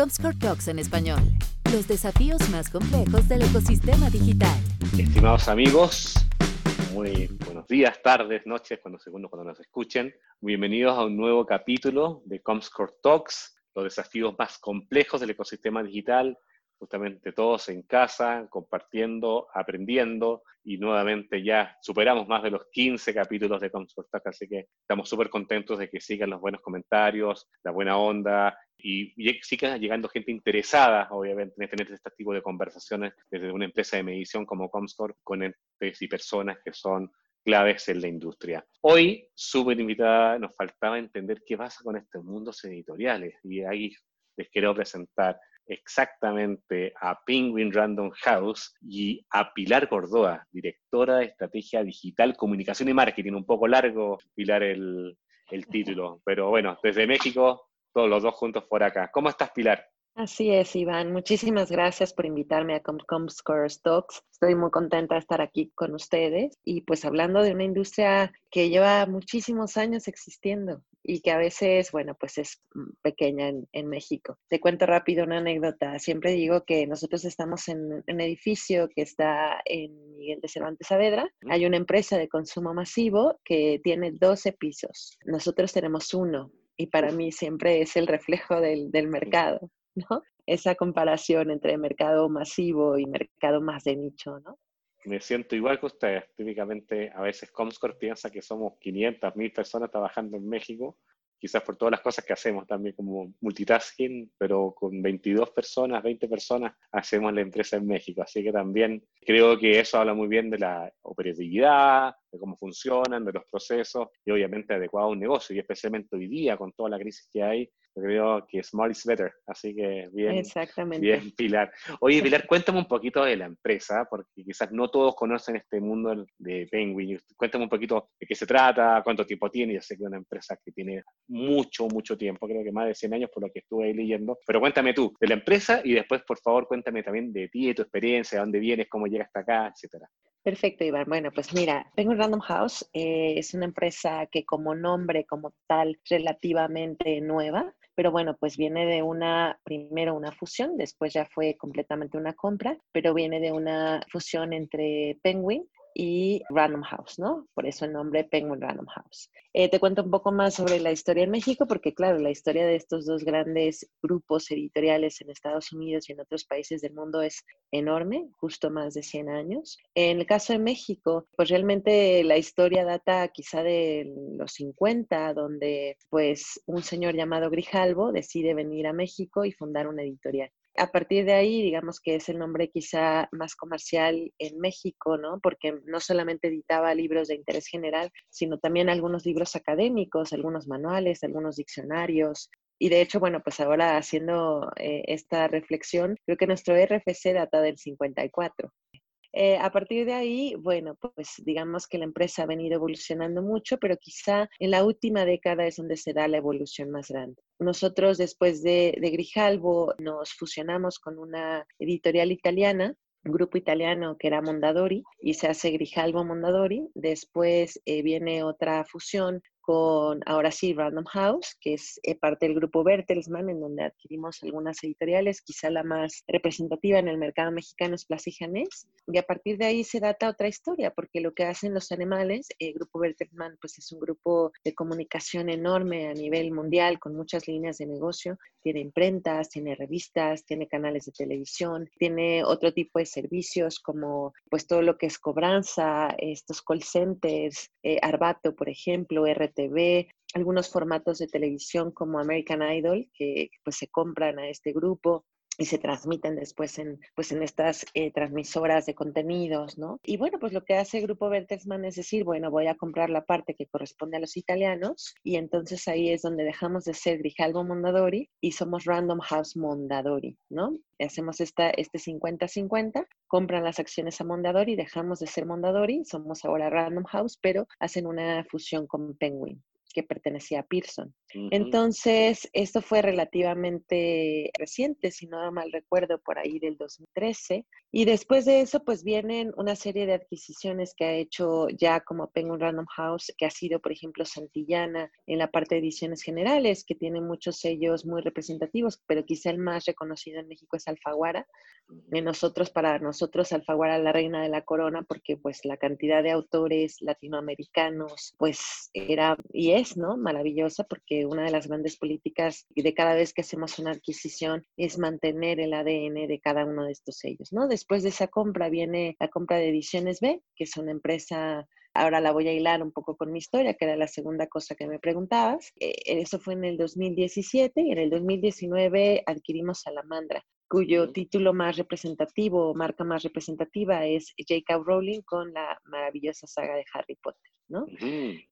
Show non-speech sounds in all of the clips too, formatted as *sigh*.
Comscore Talks en español. Los desafíos más complejos del ecosistema digital. Estimados amigos, muy buenos días, tardes, noches, cuando segundo cuando nos escuchen. Bienvenidos a un nuevo capítulo de Comscore Talks, los desafíos más complejos del ecosistema digital justamente todos en casa, compartiendo, aprendiendo y nuevamente ya superamos más de los 15 capítulos de Comscore así que estamos súper contentos de que sigan los buenos comentarios, la buena onda y, siga llegando gente interesada, obviamente, en tener este tipo de conversaciones desde una empresa de medición como Comscore con empresas y personas que son claves en la industria. Hoy, súper invitada, nos faltaba entender qué pasa con estos mundos editoriales y ahí les quiero presentar exactamente a Penguin Random House y a Pilar Gordoa, directora de Estrategia Digital, Comunicación y Marketing. Un poco largo, Pilar, el, el *laughs* título, pero bueno, desde México, todos los dos juntos por acá. ¿Cómo estás, Pilar? Así es, Iván. Muchísimas gracias por invitarme a Comscore Talks. Estoy muy contenta de estar aquí con ustedes y pues hablando de una industria que lleva muchísimos años existiendo y que a veces, bueno, pues es mm, pequeña en, México. Te cuento rápido una anécdota. Siempre digo que nosotros estamos en un edificio que está en Miguel de Cervantes Saavedra. Hay una empresa de consumo masivo que tiene 12 pisos. Nosotros tenemos uno y para mí siempre es el reflejo del, del mercado. ¿no? Esa comparación entre mercado masivo y mercado más de nicho, ¿no? Me siento igual que ustedes. Típicamente, a veces Comscore piensa que somos 500, 1000 personas trabajando en México, quizás por todas las cosas que hacemos también como multitasking, pero con 22 personas, 20 personas hacemos la empresa en México. Así que también creo que eso habla muy bien de la operatividad, de cómo funcionan, de los procesos y obviamente adecuado a un negocio y especialmente hoy día con toda la crisis que hay, creo que smart is better, así que bien, Exactamente. bien Pilar. Oye Pilar, cuéntame un poquito de la empresa, porque quizás no todos conocen este mundo de Penguin. Cuéntame un poquito de qué se trata, cuánto tiempo tiene. Yo sé que es una empresa que tiene mucho, mucho tiempo, creo que más de 100 años por lo que estuve ahí leyendo. Pero cuéntame tú de la empresa y después, por favor, cuéntame también de ti, de tu experiencia, de dónde vienes, cómo llegas hasta acá, etcétera. Perfecto, Iván. Bueno, pues mira, Penguin Random House eh, es una empresa que como nombre, como tal, relativamente nueva pero bueno, pues viene de una, primero una fusión, después ya fue completamente una compra, pero viene de una fusión entre Penguin y Random House, ¿no? Por eso el nombre Penguin Random House. Eh, te cuento un poco más sobre la historia en México, porque claro, la historia de estos dos grandes grupos editoriales en Estados Unidos y en otros países del mundo es enorme, justo más de 100 años. En el caso de México, pues realmente la historia data quizá de los 50, donde pues un señor llamado Grijalvo decide venir a México y fundar una editorial a partir de ahí, digamos que es el nombre quizá más comercial en México, ¿no? Porque no solamente editaba libros de interés general, sino también algunos libros académicos, algunos manuales, algunos diccionarios. Y de hecho, bueno, pues ahora haciendo eh, esta reflexión, creo que nuestro RFC data del 54. Eh, a partir de ahí, bueno, pues digamos que la empresa ha venido evolucionando mucho, pero quizá en la última década es donde se da la evolución más grande. Nosotros después de, de Grijalvo nos fusionamos con una editorial italiana un grupo italiano que era Mondadori y se hace Grijalvo Mondadori. Después eh, viene otra fusión con ahora sí Random House, que es eh, parte del grupo Bertelsmann, en donde adquirimos algunas editoriales, quizá la más representativa en el mercado mexicano es Plaza y Janés, y a partir de ahí se data otra historia, porque lo que hacen los animales, el grupo Bertelsmann pues es un grupo de comunicación enorme a nivel mundial, con muchas líneas de negocio, tiene imprentas, tiene revistas, tiene canales de televisión, tiene otro tipo de servicios como pues todo lo que es cobranza, estos call centers, eh, Arbato, por ejemplo, RT TV, algunos formatos de televisión como American Idol, que pues se compran a este grupo y se transmiten después en, pues en estas eh, transmisoras de contenidos, ¿no? Y bueno, pues lo que hace el Grupo Bertelsmann es decir, bueno, voy a comprar la parte que corresponde a los italianos y entonces ahí es donde dejamos de ser Grijalbo Mondadori y somos Random House Mondadori, ¿no? Hacemos esta, este 50-50, compran las acciones a Mondadori, dejamos de ser Mondadori, somos ahora Random House, pero hacen una fusión con Penguin que pertenecía a Pearson. Entonces, esto fue relativamente reciente, si no mal recuerdo, por ahí del 2013. Y después de eso, pues vienen una serie de adquisiciones que ha hecho ya como Penguin Random House, que ha sido, por ejemplo, Santillana en la parte de ediciones generales, que tiene muchos sellos muy representativos, pero quizá el más reconocido en México es Alfaguara. En nosotros, para nosotros, Alfaguara la reina de la corona, porque pues la cantidad de autores latinoamericanos, pues era y es, ¿no? Maravillosa, porque una de las grandes políticas de cada vez que hacemos una adquisición es mantener el ADN de cada uno de estos sellos, ¿no? Después de esa compra viene la compra de Ediciones B, que es una empresa Ahora la voy a hilar un poco con mi historia, que era la segunda cosa que me preguntabas. Eh, eso fue en el 2017 y en el 2019 adquirimos Salamandra, cuyo título más representativo, marca más representativa es J.K. Rowling con la maravillosa saga de Harry Potter, ¿no?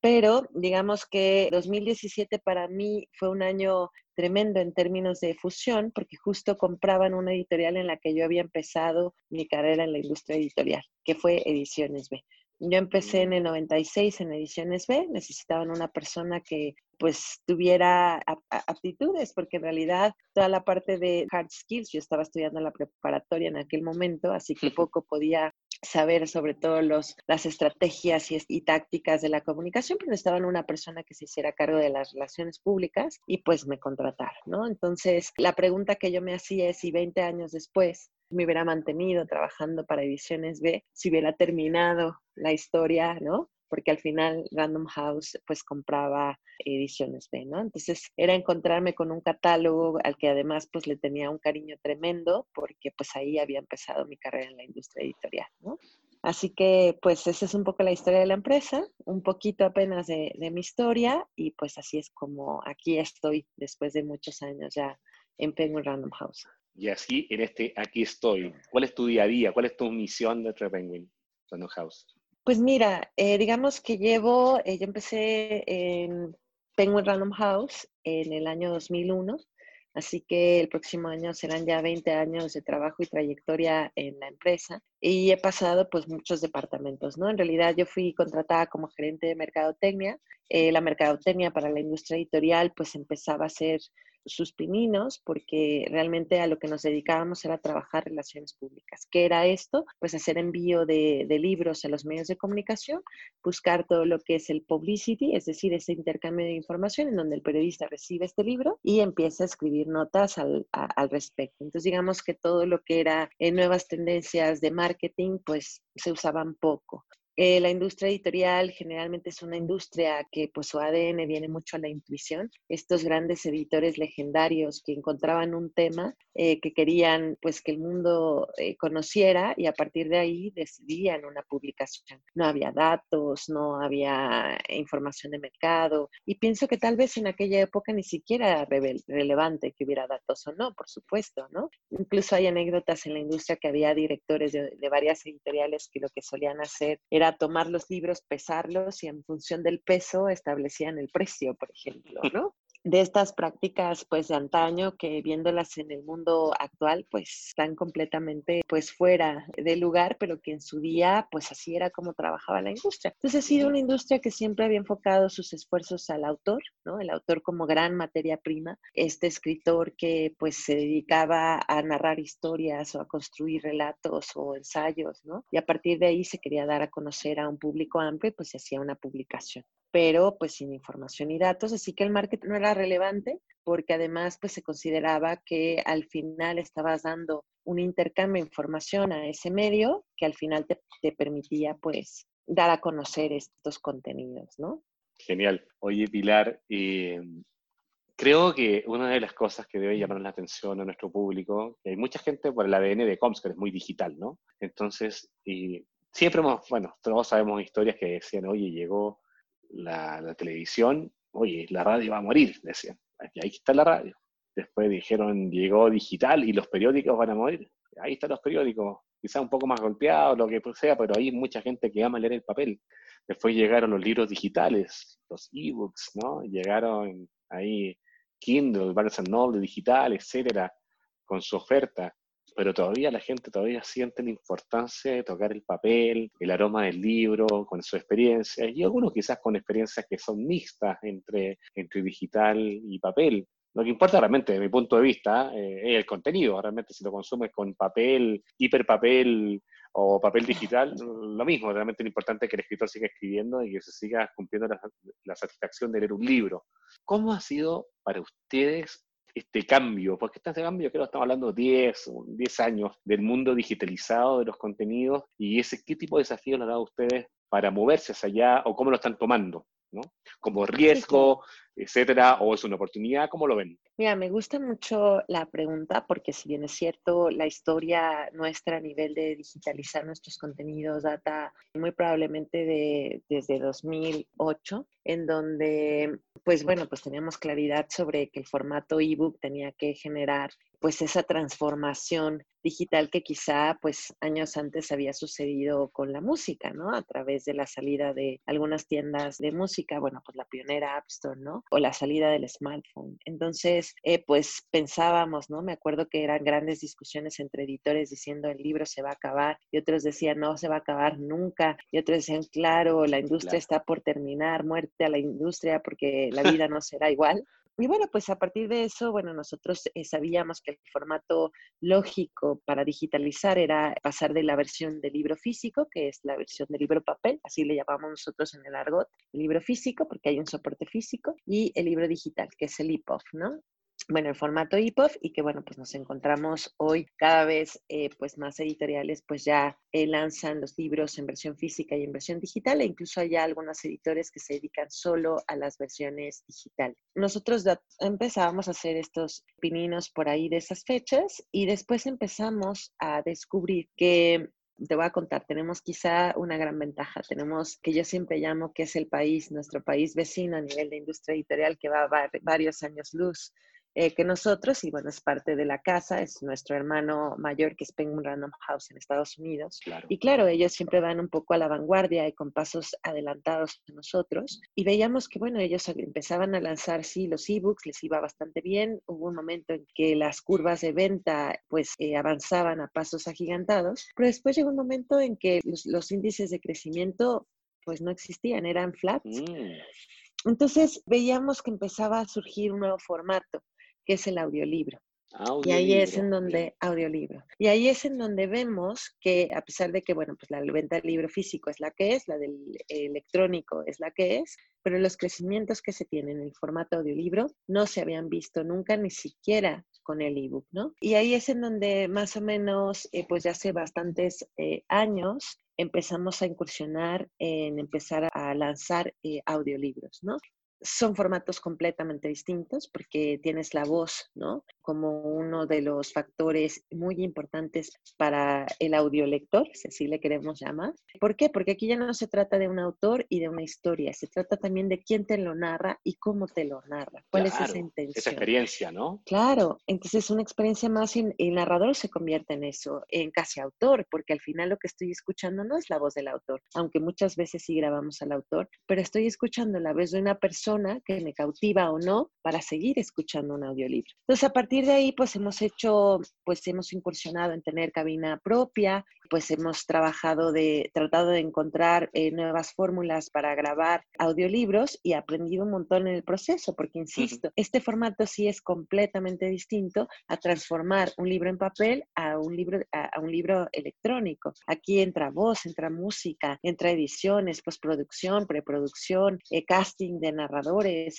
Pero digamos que 2017 para mí fue un año tremendo en términos de fusión, porque justo compraban una editorial en la que yo había empezado mi carrera en la industria editorial, que fue Ediciones B. Yo empecé en el 96 en Ediciones B, necesitaban una persona que pues tuviera aptitudes, porque en realidad toda la parte de hard skills, yo estaba estudiando la preparatoria en aquel momento, así que *laughs* poco podía saber sobre todo los, las estrategias y, tácticas de la comunicación, pero necesitaban una persona que se hiciera cargo de las relaciones públicas y pues me contrataron, ¿no? Entonces, la pregunta que yo me hacía es si 20 años después me hubiera mantenido trabajando para Ediciones B, si hubiera terminado la historia, ¿no? Porque al final Random House pues compraba Ediciones B, ¿no? Entonces era encontrarme con un catálogo al que además pues le tenía un cariño tremendo porque pues ahí había empezado mi carrera en la industria editorial, ¿no? Así que pues esa es un poco la historia de la empresa, un poquito apenas de, de mi historia y pues así es como aquí estoy después de muchos años ya en Penguin Random House. Y así en este aquí estoy. ¿Cuál es tu día a día? ¿Cuál es tu misión de Penguin Random House? Pues mira, eh, digamos que llevo, eh, yo empecé en Penguin Random House en el año 2001, así que el próximo año serán ya 20 años de trabajo y trayectoria en la empresa y he pasado pues muchos departamentos, ¿no? En realidad yo fui contratada como gerente de mercadotecnia. Eh, la mercadotecnia para la industria editorial pues empezaba a ser sus pininos, porque realmente a lo que nos dedicábamos era trabajar relaciones públicas. ¿Qué era esto? Pues hacer envío de, libros a los medios de comunicación, buscar todo lo que es el publicity, es decir, ese intercambio de información en donde el periodista recibe este libro y empieza a escribir notas al, al respecto. Entonces, digamos que todo lo que era en nuevas tendencias de marketing, pues se usaban poco. Eh, la industria editorial generalmente es una industria que pues su ADN viene mucho a la intuición. Estos grandes editores legendarios que encontraban un tema eh, que querían pues que el mundo eh, conociera y a partir de ahí decidían una publicación. No había datos, no había información de mercado y pienso que tal vez en aquella época ni siquiera era relevante que hubiera datos o no, por supuesto, ¿no? Incluso hay anécdotas en la industria que había directores de, de varias editoriales que lo que solían hacer era tomar los libros, pesarlos y en función del peso establecían el precio, por ejemplo, ¿no? De estas prácticas pues de antaño que viéndolas en el mundo actual pues están completamente pues fuera de lugar pero que en su día pues así era como trabajaba la industria. Entonces ha sido una industria que siempre había enfocado sus esfuerzos al autor, ¿no? El autor como gran materia prima, este escritor que pues se dedicaba a narrar historias o a construir relatos o ensayos, ¿no? Y a partir de ahí se quería dar a conocer a un público amplio y pues se hacía una publicación pero pues sin información y datos, así que el marketing no era relevante porque además pues se consideraba que al final estabas dando un intercambio de información a ese medio que al final te, permitía pues dar a conocer estos contenidos, ¿no? Genial. Oye, Pilar, eh, creo que una de las cosas que debe llamar la atención a nuestro público, que hay mucha gente por el ADN de Coms, que es muy digital, ¿no? Entonces, y siempre hemos, bueno, todos sabemos historias que decían, oye, llegó la, televisión, oye, la radio va a morir, decían. Ahí está la radio. Después dijeron, llegó digital y los periódicos van a morir. Ahí están los periódicos, quizá un poco más golpeados, lo que sea, pero hay mucha gente que ama leer el papel. Después llegaron los libros digitales, los ebooks, ¿no? Llegaron ahí Kindle, Barnes Noble digital, etcétera, con su oferta. Pero todavía la gente todavía siente la importancia de tocar el papel, el aroma del libro, con su experiencia, y algunos quizás con experiencias que son mixtas entre, entre digital y papel. Lo que importa realmente, desde mi punto de vista, eh, es el contenido. Realmente, si lo consumes con papel, hiperpapel o papel digital, lo mismo. Realmente lo importante es que el escritor siga escribiendo y que se siga cumpliendo la, la satisfacción de leer un libro. ¿Cómo ha sido para ustedes este cambio, porque este cambio creo que estamos hablando de 10, 10 años del mundo digitalizado de los contenidos y ese qué tipo de desafíos le ha dado a ustedes para moverse hacia allá o cómo lo están tomando, ¿no? Como riesgo, etcétera, o es una oportunidad, ¿cómo lo ven? Mira, me gusta mucho la pregunta porque si bien es cierto, la historia nuestra a nivel de digitalizar nuestros contenidos data muy probablemente de, desde 2008, en donde, pues bueno, pues teníamos claridad sobre que el formato ebook tenía que generar pues esa transformación digital que quizá pues años antes había sucedido con la música, ¿no? A través de la salida de algunas tiendas de música, bueno, pues la pionera App Store, ¿no? O la salida del smartphone. Entonces, eh, pues pensábamos, ¿no? Me acuerdo que eran grandes discusiones entre editores diciendo el libro se va a acabar y otros decían no se va a acabar nunca y otros decían claro, la industria está por terminar, muerte a la industria porque la vida no será igual. Y bueno, pues a partir de eso, bueno, nosotros eh, sabíamos que el formato lógico para digitalizar era pasar de la versión de libro físico, que es la versión de libro papel, así le llamamos nosotros en el argot, el libro físico, porque hay un soporte físico, y el libro digital, que es el EPUB, ¿no? Bueno, el formato EPUB y que bueno, pues nos encontramos hoy cada vez eh, pues más editoriales pues ya eh, lanzan los libros en versión física y en versión digital e incluso hay algunos editores que se dedican solo a las versiones digital. Nosotros empezábamos a hacer estos pininos por ahí de esas fechas y después empezamos a descubrir que te voy a contar, tenemos quizá una gran ventaja, tenemos que yo siempre llamo que es el país, nuestro país vecino a nivel de industria editorial que va a varios años luz eh, que nosotros, y bueno, es parte de la casa, es nuestro hermano mayor que es Penguin Random House en Estados Unidos. Y claro, ellos siempre van un poco a la vanguardia y con pasos adelantados a nosotros. Y veíamos que, bueno, ellos empezaban a lanzar, sí, los ebooks, les iba bastante bien. Hubo un momento en que las curvas de venta, pues, eh, avanzaban a pasos agigantados, pero después llegó un momento en que los, índices de crecimiento, pues, no existían, eran flats. Mm. Entonces veíamos que empezaba a surgir un nuevo formato que es el audiolibro. Y ahí es en donde, audiolibro. Y ahí es en donde vemos que a pesar de que, bueno, pues la venta del libro físico es la que es, la del electrónico es la que es, pero los crecimientos que se tienen en el formato audiolibro no se habían visto nunca, ni siquiera con el ebook, ¿no? Y ahí es en donde más o menos, eh, pues ya hace bastantes eh, años, empezamos a incursionar en empezar a lanzar eh, audiolibros, ¿no? Son formatos completamente distintos porque tienes la voz, ¿no? Como uno de los factores muy importantes para el audiolector, si así le queremos llamar. ¿Por qué? Porque aquí ya no se trata de un autor y de una historia, se trata también de quién te lo narra y cómo te lo narra. ¿Cuál es esa intención? Esa experiencia, ¿no? Claro, entonces una experiencia más y el narrador se convierte en eso, en casi autor, porque al final lo que estoy escuchando no es la voz del autor, aunque muchas veces sí grabamos al autor, pero estoy escuchando la voz de una persona que me cautiva o no para seguir escuchando un audiolibro. Entonces, a partir de ahí, pues hemos hecho, pues hemos incursionado en tener cabina propia, pues hemos trabajado de, tratado de encontrar eh, nuevas fórmulas para grabar audiolibros y aprendido un montón en el proceso, porque insisto, este formato sí es completamente distinto a transformar un libro en papel a un libro, a, un libro electrónico. Aquí entra voz, entra música, entra ediciones, postproducción, preproducción, eh, casting de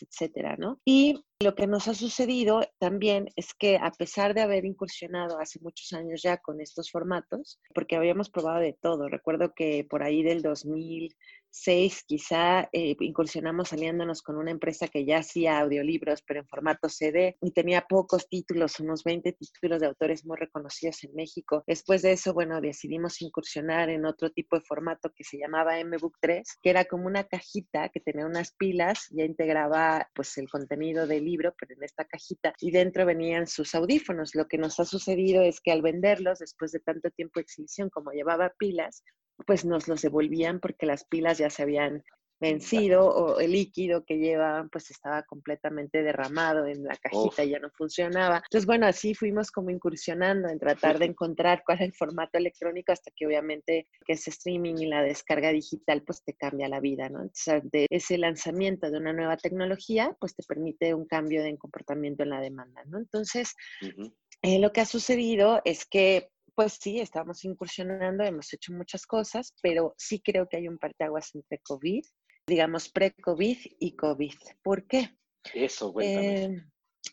etcétera, ¿no? Y lo que nos ha sucedido también es que a pesar de haber incursionado hace muchos años ya con estos formatos, porque habíamos probado de todo, recuerdo que por ahí del 2000 seis, quizá eh, incursionamos saliéndonos con una empresa que ya hacía audiolibros, pero en formato CD, y tenía pocos títulos, unos 20 títulos de autores muy reconocidos en México. Después de eso, bueno, decidimos incursionar en otro tipo de formato que se llamaba MBook 3, que era como una cajita que tenía unas pilas, ya integraba pues el contenido del libro, pero en esta cajita, y dentro venían sus audífonos. Lo que nos ha sucedido es que al venderlos, después de tanto tiempo de exhibición como llevaba pilas, pues nos los devolvían porque las pilas ya se habían vencido o el líquido que llevaban pues estaba completamente derramado en la cajita y ya no funcionaba. Entonces, bueno, así fuimos como incursionando en tratar de *laughs* encontrar cuál es el formato electrónico hasta que obviamente que ese streaming y la descarga digital pues te cambia la vida, ¿no? Entonces, de ese lanzamiento de una nueva tecnología pues te permite un cambio de comportamiento en la demanda, ¿no? Entonces, eh, lo que ha sucedido es que pues sí, estamos incursionando, hemos hecho muchas cosas, pero sí creo que hay un parteaguas entre COVID, digamos pre-COVID y COVID. ¿Por qué? Eso, cuéntame. Eh,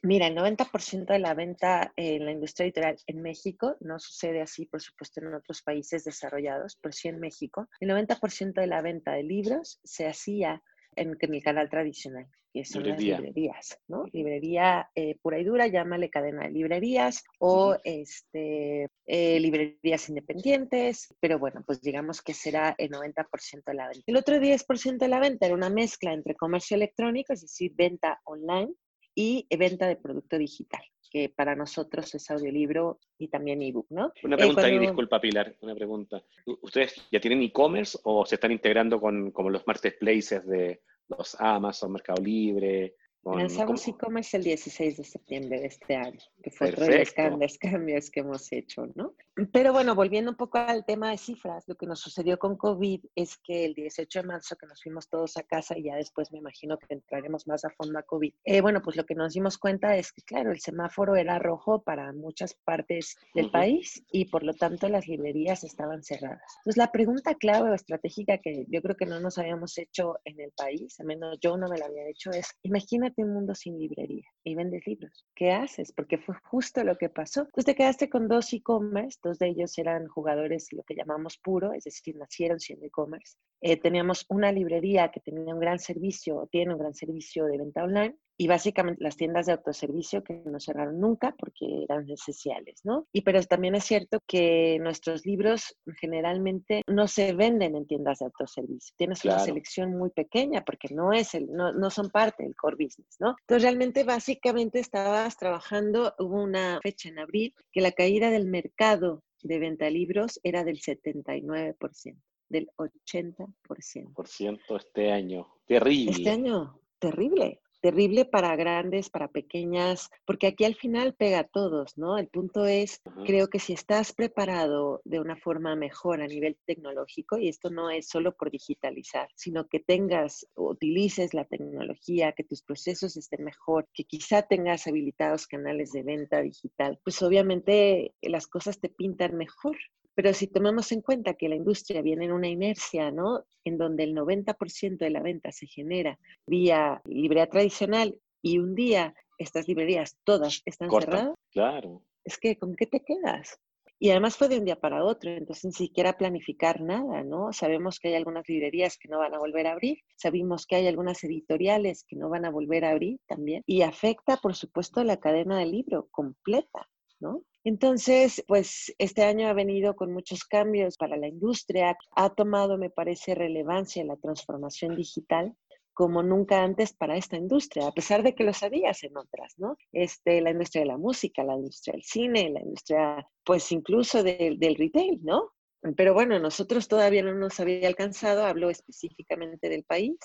mira, el 90% de la venta en la industria editorial en México, no sucede así, por supuesto, en otros países desarrollados, pero sí en México, el 90% de la venta de libros se hacía en, el canal tradicional, que son las librerías, ¿no? Librería eh, pura y dura, llámale cadena de librerías o este, eh, librerías independientes, pero bueno, pues digamos que será el 90% de la venta. El otro 10% de la venta era una mezcla entre comercio electrónico, es decir, venta online y venta de producto digital que para nosotros es audiolibro y también ebook, ¿no? Una eh, pregunta ahí, disculpa Pilar, una pregunta. ¿Ustedes ya tienen e-commerce o se están integrando con como los marketplaces de los Amazon, Mercado Libre, Lanzamos e-commerce el 16 de septiembre de este año, que fue otro de los grandes *laughs* cambios que hemos hecho, ¿no? Pero bueno, volviendo un poco al tema de cifras, lo que nos sucedió con COVID es que el 18 de marzo que nos fuimos todos a casa y ya después me imagino que entraremos más a fondo a COVID, eh, bueno, pues lo que nos dimos cuenta es que, claro, el semáforo era rojo para muchas partes del país y por lo tanto las librerías estaban cerradas. Entonces, la pregunta clave o estratégica que yo creo que no nos habíamos hecho en el país, al menos yo no me la había hecho, es imagínate un mundo sin librería y vendes libros. ¿Qué haces? Porque fue justo lo que pasó. Entonces te quedaste con dos e-commerce, dos de ellos eran jugadores lo que llamamos puro, es decir, nacieron siendo e-commerce. Eh, teníamos una librería que tenía un gran servicio, tiene un gran servicio de venta online y básicamente las tiendas de autoservicio que no cerraron nunca porque eran esenciales, ¿no? Y pero también es cierto que nuestros libros generalmente no se venden en tiendas de autoservicio. Tienes una selección muy pequeña porque no es el, no, no son parte del core business, ¿no? Entonces realmente básicamente estabas trabajando, hubo una fecha en abril que la caída del mercado de venta de libros era del 79%, del 80%. Por ciento este año. Terrible. Este año, terrible terrible para grandes, para pequeñas, porque aquí al final pega a todos, ¿no? El punto es, creo que si estás preparado de una forma mejor a nivel tecnológico, y esto no es solo por digitalizar, sino que tengas, utilices la tecnología, que tus procesos estén mejor, que quizá tengas habilitados canales de venta digital, pues obviamente las cosas te pintan mejor. Pero si tomamos en cuenta que la industria viene en una inercia, ¿no? En donde el 90% de la venta se genera vía librería tradicional y un día estas librerías todas están cerradas. Claro. Es que, ¿con qué te quedas? Y además fue de un día para otro, entonces ni siquiera planificar nada, ¿no? Sabemos que hay algunas librerías que no van a volver a abrir, sabemos que hay algunas editoriales que no van a volver a abrir también, y afecta, por supuesto, la cadena del libro completa, ¿no? Entonces, pues este año ha venido con muchos cambios para la industria, ha tomado, me parece, relevancia la transformación digital como nunca antes para esta industria, a pesar de que lo sabías en otras, ¿no? Este, la industria de la música, la industria del cine, la industria, pues incluso del retail, ¿no? Pero bueno, nosotros todavía no nos había alcanzado, hablo específicamente del país,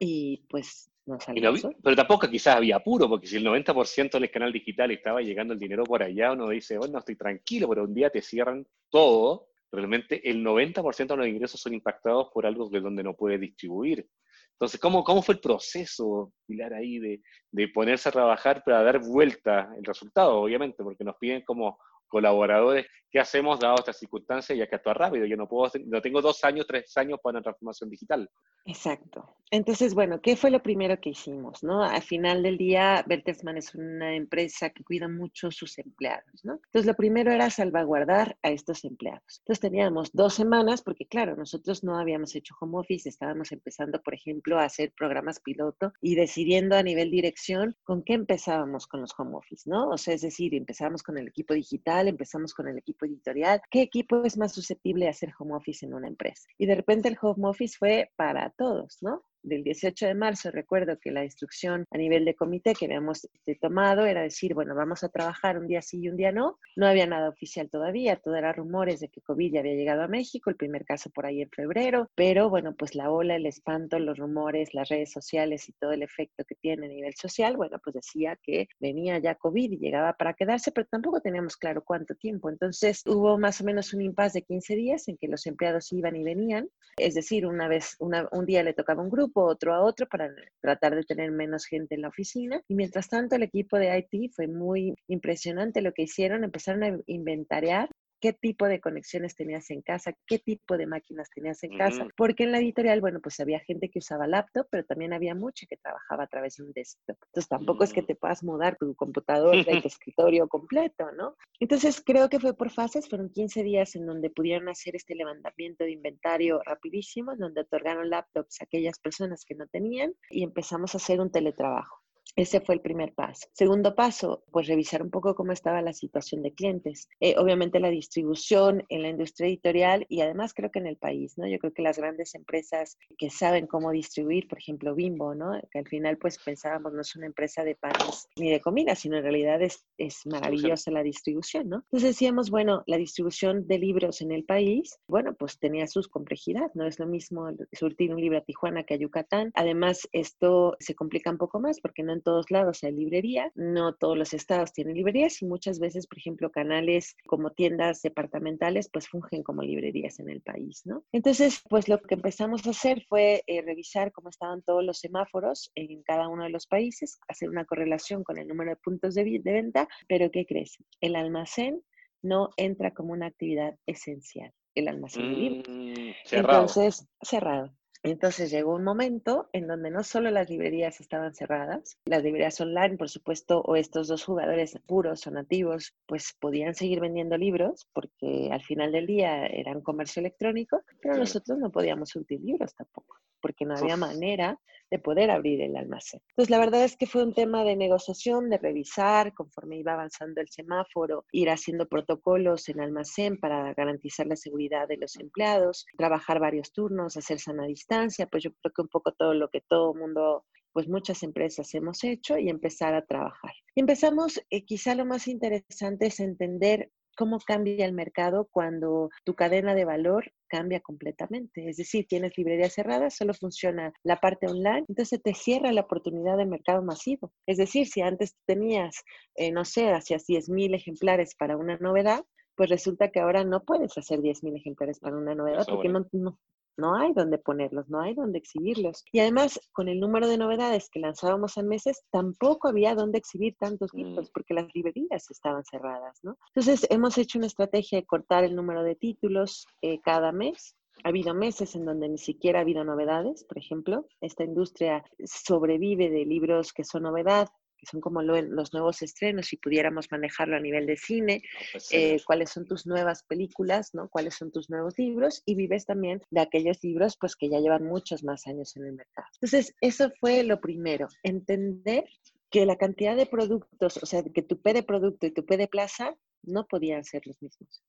y pues pero tampoco quizás había apuro, porque si el 90% del canal digital estaba llegando el dinero por allá, uno dice, bueno, estoy tranquilo, pero un día te cierran todo. Realmente el 90% de los ingresos son impactados por algo de donde no puede distribuir. Entonces, ¿cómo, cómo fue el proceso, Pilar, ahí de, de ponerse a trabajar para dar vuelta el resultado, obviamente? Porque nos piden como colaboradores, ¿qué hacemos dado estas circunstancias y hay que actuar rápido? Yo no puedo, no tengo dos años, tres años para una transformación digital. Exacto. Entonces, bueno, ¿qué fue lo primero que hicimos? ¿no? Al final del día, Bertelsmann es una empresa que cuida mucho sus empleados, ¿no? Entonces, lo primero era salvaguardar a estos empleados. Entonces, teníamos dos semanas, porque claro, nosotros no habíamos hecho home office, estábamos empezando, por ejemplo, a hacer programas piloto y decidiendo a nivel dirección con qué empezábamos con los home office, ¿no? O sea, es decir, empezamos con el equipo digital, empezamos con el equipo editorial, ¿qué equipo es más susceptible a hacer home office en una empresa? Y de repente el home office fue para todos, ¿no? Del 18 de marzo, recuerdo que la instrucción a nivel de comité que habíamos este, tomado era decir, bueno, vamos a trabajar un día sí y un día no. No había nada oficial todavía, todo era rumores de que COVID ya había llegado a México, el primer caso por ahí en febrero, pero bueno, pues la ola, el espanto, los rumores, las redes sociales y todo el efecto que tiene a nivel social, bueno, pues decía que venía ya COVID y llegaba para quedarse, pero tampoco teníamos claro cuánto tiempo. Entonces hubo más o menos un impasse de 15 días en que los empleados iban y venían, es decir, una vez, un día le tocaba un grupo, otro a otro para tratar de tener menos gente en la oficina. Y mientras tanto, el equipo de IT fue muy impresionante lo que hicieron, empezaron a inventariar qué tipo de conexiones tenías en casa, qué tipo de máquinas tenías en casa, porque en la editorial, bueno, pues había gente que usaba laptop, pero también había mucha que trabajaba a través de un desktop. Entonces tampoco es que mm. te puedas mudar tu computador de tu *laughs* escritorio completo, ¿no? Entonces creo que fue por fases, fueron 15 días en donde pudieron hacer este levantamiento de inventario rapidísimo, donde otorgaron laptops a aquellas personas que no tenían y empezamos a hacer un teletrabajo. Ese fue el primer paso. Segundo paso, pues revisar un poco cómo estaba la situación de clientes. Eh, obviamente la distribución en la industria editorial y además creo que en el país, ¿no? Yo creo que las grandes empresas que saben cómo distribuir, por ejemplo Bimbo, ¿no? Que al final pues pensábamos no es una empresa de panes ni de comida, sino en realidad es, es maravillosa la distribución, ¿no? Entonces decíamos, bueno, la distribución de libros en el país, bueno, pues tenía sus complejidades, no es lo mismo surtir un libro a Tijuana que a Yucatán. Además, esto se complica un poco más porque no en todos lados hay librería, no todos los estados tienen librerías y muchas veces, por ejemplo, canales como tiendas departamentales pues fungen como librerías en el país, ¿no? Entonces, pues lo que empezamos a hacer fue eh, revisar cómo estaban todos los semáforos en cada uno de los países, hacer una correlación con el número de puntos de, de venta, pero ¿qué crees? El almacén no entra como una actividad esencial el almacén de libros. Mm, cerrado. Entonces, cerrado. Entonces llegó un momento en donde no solo las librerías estaban cerradas, las librerías online, por supuesto, o estos dos jugadores puros o nativos, pues podían seguir vendiendo libros porque al final del día eran comercio electrónico, pero nosotros no podíamos surtir libros tampoco, porque no había manera de poder abrir el almacén. Entonces, la verdad es que fue un tema de negociación, de revisar conforme iba avanzando el semáforo, ir haciendo protocolos en almacén para garantizar la seguridad de los empleados, trabajar varios turnos, hacer sana distancia, pues yo creo que un poco todo lo que todo mundo pues muchas empresas hemos hecho y empezar a trabajar. Empezamos, eh, quizá lo más interesante es entender cómo cambia el mercado cuando tu cadena de valor cambia completamente. Es decir, tienes librerías cerradas, solo funciona la parte online, entonces te cierra la oportunidad de mercado masivo. Es decir, si antes tenías, eh, no sé, hacías 10.000 ejemplares para una novedad, pues resulta que ahora no puedes hacer 10.000 ejemplares para una novedad porque no, no, no hay donde ponerlos, no hay donde exhibirlos. Y además, con el número de novedades que lanzábamos a meses, tampoco había donde exhibir tantos mm. libros porque las librerías estaban cerradas, ¿no? Entonces, hemos hecho una estrategia de cortar el número de títulos eh, cada mes. Ha habido meses en donde ni siquiera ha habido novedades, por ejemplo. Esta industria sobrevive de libros que son novedad, que son como los nuevos estrenos, si pudiéramos manejarlo a nivel de cine, pues eh, cuáles son tus nuevas películas, ¿no? cuáles son tus nuevos libros y vives también de aquellos libros pues que ya llevan muchos más años en el mercado. Entonces, eso fue lo primero, entender que la cantidad de productos, o sea, que tu P de producto y tu P de plaza no podían ser los mismos.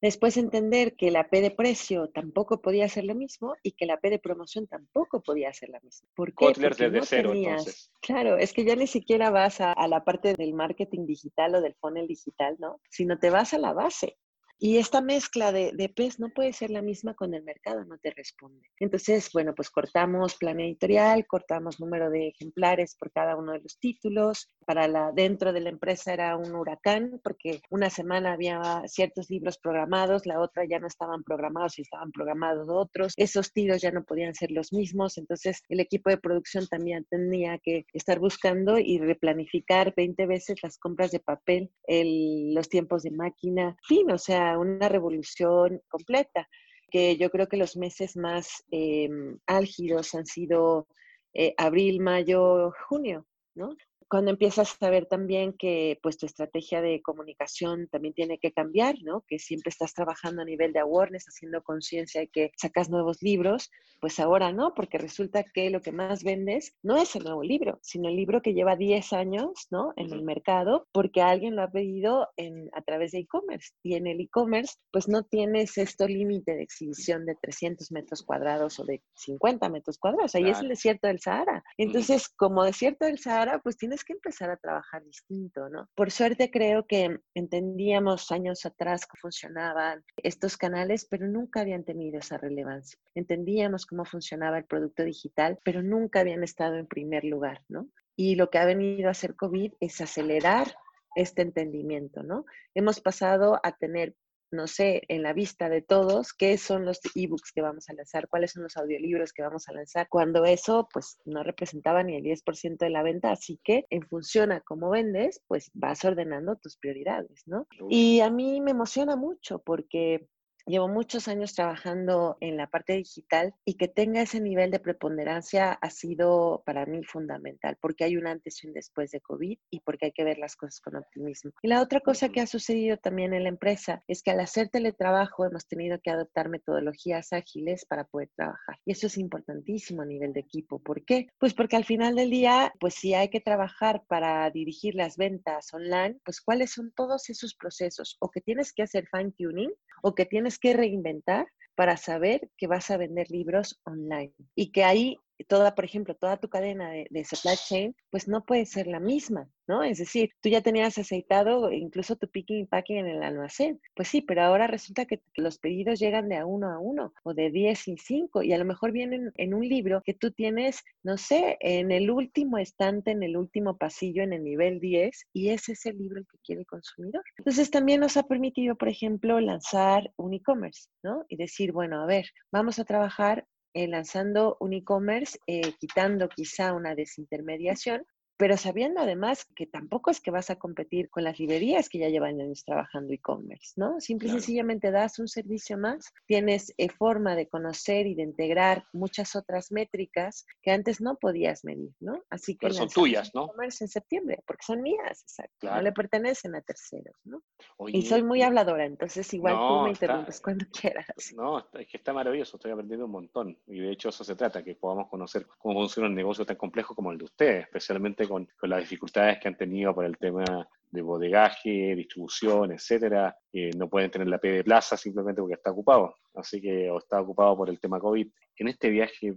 Después entender que la P de precio tampoco podía ser lo mismo y que la P de promoción tampoco podía ser la misma. ¿Por qué? Porque no cero, entonces. Claro, es que ya ni siquiera vas a, a, la parte del marketing digital o del funnel digital, ¿no? Sino te vas a la base. Y esta mezcla de, de PES no puede ser la misma con el mercado, no te responde. Entonces, bueno, pues cortamos plan editorial, cortamos número de ejemplares por cada uno de los títulos. Para la dentro de la empresa era un huracán, porque una semana había ciertos libros programados, la otra ya no estaban programados y estaban programados otros. Esos tiros ya no podían ser los mismos, entonces el equipo de producción también tenía que estar buscando y replanificar 20 veces las compras de papel, el, los tiempos de máquina, fin, o sea, una revolución completa, que yo creo que los meses más eh, álgidos han sido eh, abril, mayo, junio, ¿no? Cuando empiezas a ver también que pues tu estrategia de comunicación también tiene que cambiar, ¿no? Que siempre estás trabajando a nivel de awareness, haciendo conciencia de que sacas nuevos libros, pues ahora no, porque resulta que lo que más vendes no es el nuevo libro, sino el libro que lleva 10 años, ¿no? En el mercado, porque alguien lo ha pedido en, a través de e-commerce. Y en el e-commerce, pues no tienes esto límite de exhibición de 300 metros cuadrados o de 50 metros cuadrados. Ahí es el desierto del Sahara. Entonces, como desierto del Sahara, pues tienes que empezar a trabajar distinto, ¿no? Por suerte creo que entendíamos años atrás cómo funcionaban estos canales, pero nunca habían tenido esa relevancia. Entendíamos cómo funcionaba el producto digital, pero nunca habían estado en primer lugar, ¿no? Y lo que ha venido a hacer COVID es acelerar este entendimiento, ¿no? Hemos pasado a tener no sé, en la vista de todos, qué son los ebooks que vamos a lanzar, cuáles son los audiolibros que vamos a lanzar, cuando eso pues no representaba ni el 10% de la venta, así que en función a cómo vendes, pues vas ordenando tus prioridades, ¿no? Y a mí me emociona mucho porque llevo muchos años trabajando en la parte digital y que tenga ese nivel de preponderancia ha sido para mí fundamental, porque hay un antes y un después de COVID y porque hay que ver las cosas con optimismo. Y la otra cosa que ha sucedido también en la empresa es que al hacer teletrabajo hemos tenido que adoptar metodologías ágiles para poder trabajar. Y eso es importantísimo a nivel de equipo. ¿Por qué? Pues porque al final del día, pues si hay que trabajar para dirigir las ventas online, pues cuáles son todos esos procesos o que tienes que hacer fine tuning o que tienes que reinventar para saber que vas a vender libros online y que ahí toda, por ejemplo, toda tu cadena de, supply chain, pues no puede ser la misma, ¿no? Es decir, tú ya tenías aceitado incluso tu picking y packing en el almacén. Pues sí, pero ahora resulta que los pedidos llegan de a uno a uno o de 10 y 5 y a lo mejor vienen en un libro que tú tienes, no sé, en el último estante, en el último pasillo, en el nivel 10 y ese es el libro el que quiere el consumidor. Entonces también nos ha permitido, por ejemplo, lanzar un e-commerce, ¿no? Y decir, bueno, a ver, vamos a trabajar eh, lanzando un e-commerce, eh, quitando quizá una desintermediación, pero sabiendo además que tampoco es que vas a competir con las librerías que ya llevan años trabajando e-commerce, ¿no? Simple y sencillamente das un servicio más, tienes eh, forma de conocer y de integrar muchas otras métricas que antes no podías medir, ¿no? Así que son tuyas, ¿no? E-commerce en septiembre, porque son mías, exacto, no le pertenecen a terceros, ¿no? y soy muy habladora, entonces igual tú me interrumpes cuando *laughs* quieras. No, es que está maravilloso, estoy aprendiendo un montón y de hecho eso se trata, que podamos conocer cómo funciona un negocio tan complejo como el de ustedes, especialmente con, las dificultades que han tenido por el tema de bodegaje, distribución, etcétera, no pueden tener la P de plaza simplemente porque está ocupado, así que o está ocupado por el tema COVID. En este viaje,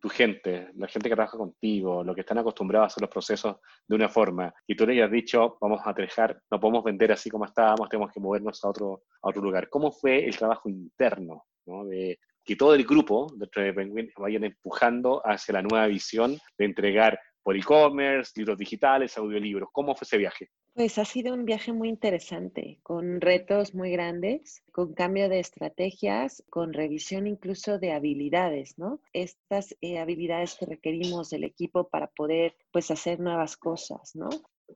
tu gente, la gente que trabaja contigo, lo que están acostumbrados a hacer los procesos de una forma, y tú le hayas dicho, vamos a trejar, no podemos vender así como estábamos, tenemos que movernos a otro, a otro lugar. ¿Cómo fue el trabajo interno ¿no? de que todo el grupo dentro de Penguin vayan empujando hacia la nueva visión de entregar por e-commerce, libros digitales, audiolibros. ¿Cómo fue ese viaje? Pues ha sido un viaje muy interesante, con retos muy grandes, con cambio de estrategias, con revisión incluso de habilidades, ¿no? Estas eh, habilidades que requerimos del equipo para poder, pues, hacer nuevas cosas, ¿no?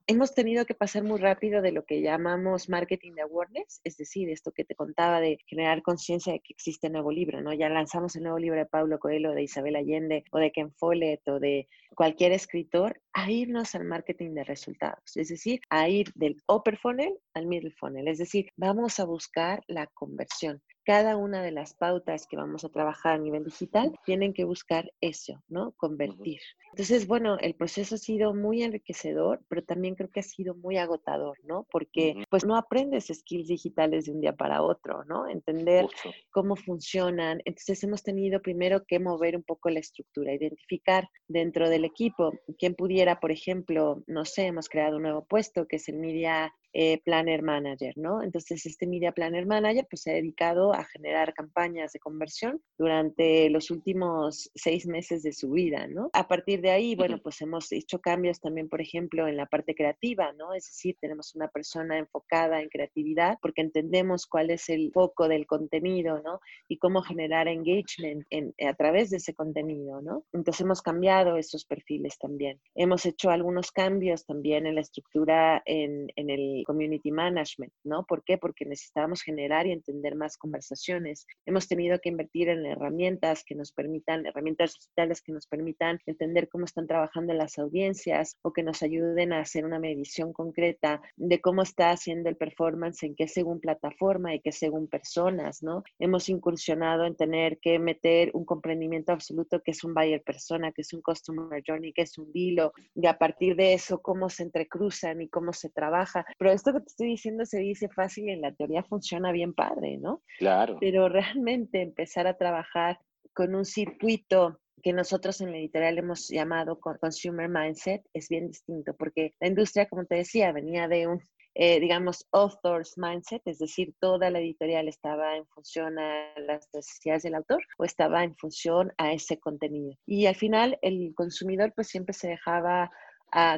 Hemos tenido que pasar muy rápido de lo que llamamos marketing de awareness, es decir, esto que te contaba de generar conciencia de que existe un nuevo libro, ¿no? Ya lanzamos el nuevo libro de Pablo Coelho, de Isabel Allende, o de Ken Follett, o de cualquier escritor, a irnos al marketing de resultados, es decir, a ir del upper funnel al middle funnel, es decir, vamos a buscar la conversión cada una de las pautas que vamos a trabajar a nivel digital tienen que buscar eso, ¿no? Convertir. Entonces, bueno, el proceso ha sido muy enriquecedor, pero también creo que ha sido muy agotador, ¿no? Porque pues no aprendes skills digitales de un día para otro, ¿no? Entender cómo funcionan. Entonces hemos tenido primero que mover un poco la estructura, identificar dentro del equipo quién pudiera, por ejemplo, no sé, hemos creado un nuevo puesto que es el Media eh, Planner Manager, ¿no? Entonces, este Media Planner Manager pues se ha dedicado a generar campañas de conversión durante los últimos seis meses de su vida, ¿no? A partir de ahí, bueno, pues hemos hecho cambios también, por ejemplo, en la parte creativa, ¿no? Es decir, tenemos una persona enfocada en creatividad porque entendemos cuál es el foco del contenido, ¿no? Y cómo generar engagement a través de ese contenido, ¿no? Entonces, hemos cambiado esos perfiles también. Hemos hecho algunos cambios también en la estructura en, en el community management, ¿no? ¿Por qué? Porque necesitábamos generar y entender más conversaciones. Hemos tenido que invertir en herramientas que nos permitan, herramientas digitales que nos permitan entender cómo están trabajando las audiencias o que nos ayuden a hacer una medición concreta de cómo está haciendo el performance, en qué según plataforma y qué según personas, ¿no? Hemos incursionado en tener que meter un comprendimiento absoluto que es un buyer persona, que es un customer journey, que es un hilo, y a partir de eso cómo se entrecruzan y cómo se trabaja. Pero esto que te estoy diciendo se dice fácil y en la teoría funciona bien padre, ¿no? Claro. Pero realmente empezar a trabajar con un circuito que nosotros en la editorial hemos llamado consumer mindset es bien distinto porque la industria, como te decía, venía de un, eh, digamos, author's mindset, es decir, toda la editorial estaba en función a las necesidades del autor o estaba en función a ese contenido. Y al final el consumidor pues siempre se dejaba